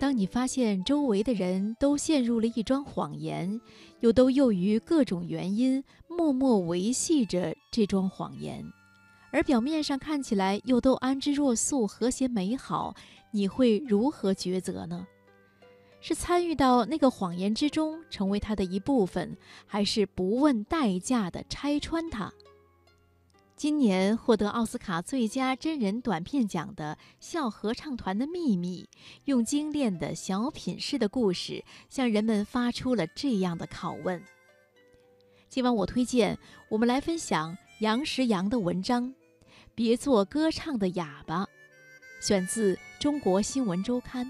当你发现周围的人都陷入了一桩谎言，又都由于各种原因默默维系着这桩谎言，而表面上看起来又都安之若素、和谐美好，你会如何抉择呢？是参与到那个谎言之中，成为它的一部分，还是不问代价地拆穿它？今年获得奥斯卡最佳真人短片奖的笑合唱团的秘密，用精炼的小品式的故事，向人们发出了这样的拷问。今晚我推荐我们来分享杨石阳的文章《别做歌唱的哑巴》，选自《中国新闻周刊》。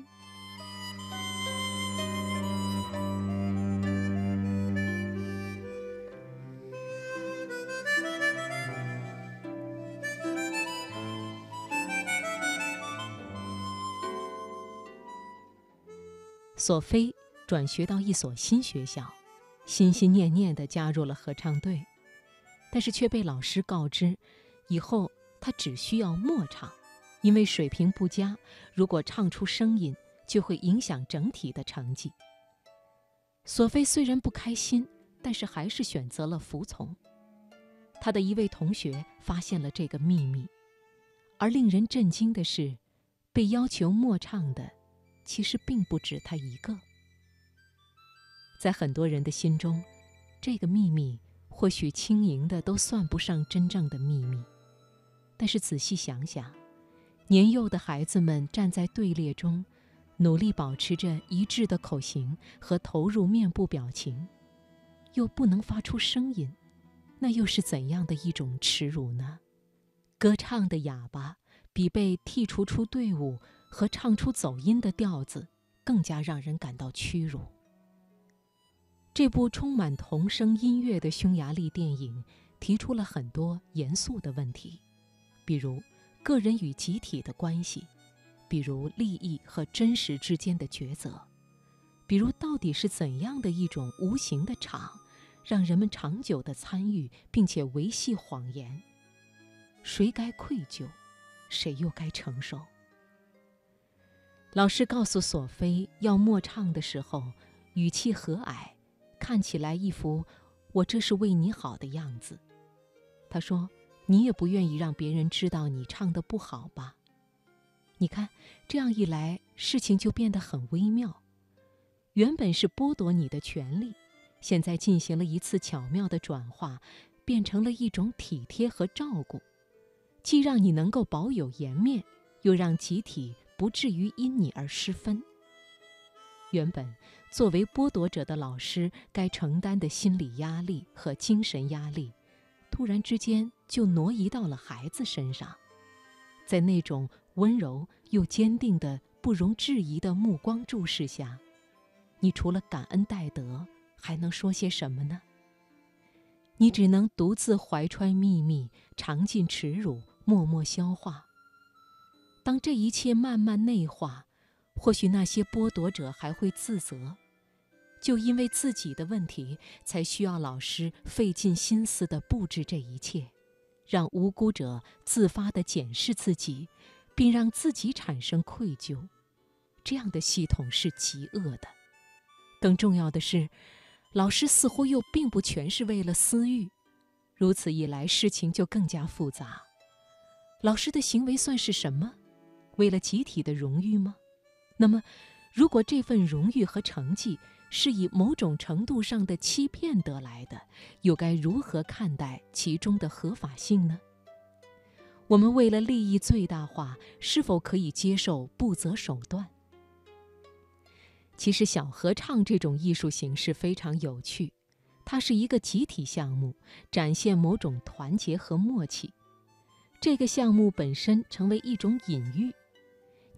索菲转学到一所新学校，心心念念地加入了合唱队，但是却被老师告知，以后他只需要默唱，因为水平不佳，如果唱出声音就会影响整体的成绩。索菲虽然不开心，但是还是选择了服从。他的一位同学发现了这个秘密，而令人震惊的是，被要求默唱的。其实并不止他一个，在很多人的心中，这个秘密或许轻盈的都算不上真正的秘密。但是仔细想想，年幼的孩子们站在队列中，努力保持着一致的口型和投入面部表情，又不能发出声音，那又是怎样的一种耻辱呢？歌唱的哑巴比被剔除出队伍。和唱出走音的调子，更加让人感到屈辱。这部充满童声音乐的匈牙利电影提出了很多严肃的问题，比如个人与集体的关系，比如利益和真实之间的抉择，比如到底是怎样的一种无形的场，让人们长久的参与并且维系谎言？谁该愧疚，谁又该承受？老师告诉索菲要默唱的时候，语气和蔼，看起来一副“我这是为你好的”样子。他说：“你也不愿意让别人知道你唱的不好吧？你看，这样一来，事情就变得很微妙。原本是剥夺你的权利，现在进行了一次巧妙的转化，变成了一种体贴和照顾，既让你能够保有颜面，又让集体。”不至于因你而失分。原本作为剥夺者的老师该承担的心理压力和精神压力，突然之间就挪移到了孩子身上。在那种温柔又坚定的、不容置疑的目光注视下，你除了感恩戴德，还能说些什么呢？你只能独自怀揣秘密，尝尽耻辱，默默消化。当这一切慢慢内化，或许那些剥夺者还会自责，就因为自己的问题，才需要老师费尽心思地布置这一切，让无辜者自发地检视自己，并让自己产生愧疚。这样的系统是极恶的。更重要的是，老师似乎又并不全是为了私欲，如此一来，事情就更加复杂。老师的行为算是什么？为了集体的荣誉吗？那么，如果这份荣誉和成绩是以某种程度上的欺骗得来的，又该如何看待其中的合法性呢？我们为了利益最大化，是否可以接受不择手段？其实，小合唱这种艺术形式非常有趣，它是一个集体项目，展现某种团结和默契。这个项目本身成为一种隐喻。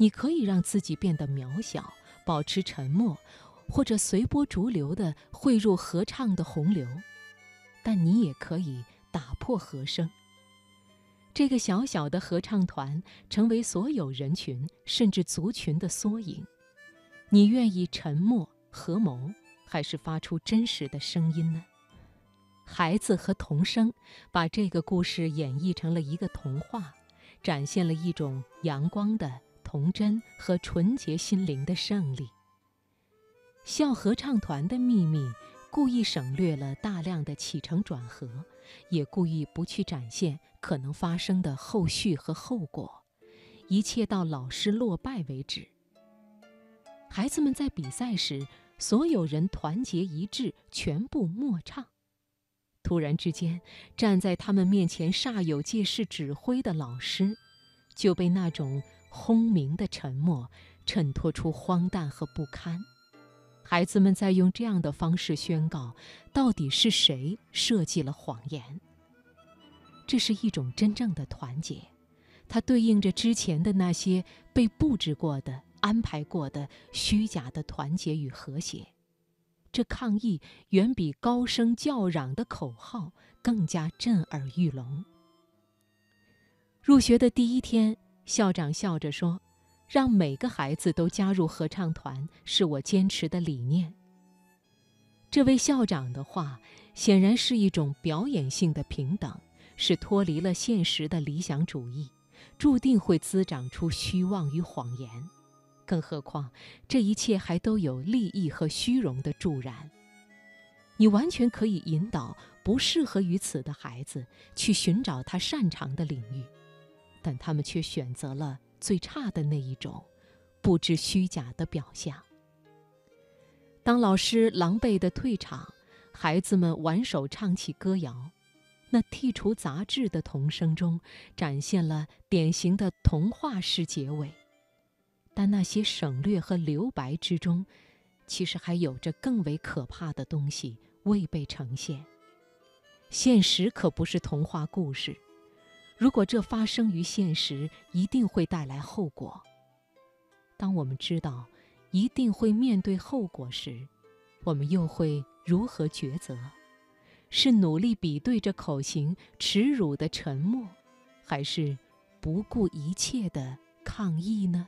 你可以让自己变得渺小，保持沉默，或者随波逐流地汇入合唱的洪流，但你也可以打破和声。这个小小的合唱团成为所有人群甚至族群的缩影。你愿意沉默合谋，还是发出真实的声音呢？孩子和童声把这个故事演绎成了一个童话，展现了一种阳光的。童真和纯洁心灵的胜利。校合唱团的秘密故意省略了大量的起承转合，也故意不去展现可能发生的后续和后果，一切到老师落败为止。孩子们在比赛时，所有人团结一致，全部默唱。突然之间，站在他们面前煞有介事指挥的老师，就被那种轰鸣的沉默衬托出荒诞和不堪。孩子们在用这样的方式宣告：到底是谁设计了谎言？这是一种真正的团结，它对应着之前的那些被布置过的。安排过的虚假的团结与和谐，这抗议远比高声叫嚷的口号更加震耳欲聋。入学的第一天，校长笑着说：“让每个孩子都加入合唱团是我坚持的理念。”这位校长的话显然是一种表演性的平等，是脱离了现实的理想主义，注定会滋长出虚妄与谎言。更何况，这一切还都有利益和虚荣的助燃。你完全可以引导不适合于此的孩子去寻找他擅长的领域，但他们却选择了最差的那一种，不知虚假的表象。当老师狼狈的退场，孩子们挽手唱起歌谣，那剔除杂质的童声中，展现了典型的童话式结尾。但那些省略和留白之中，其实还有着更为可怕的东西未被呈现。现实可不是童话故事，如果这发生于现实，一定会带来后果。当我们知道一定会面对后果时，我们又会如何抉择？是努力比对着口型，耻辱的沉默，还是不顾一切的抗议呢？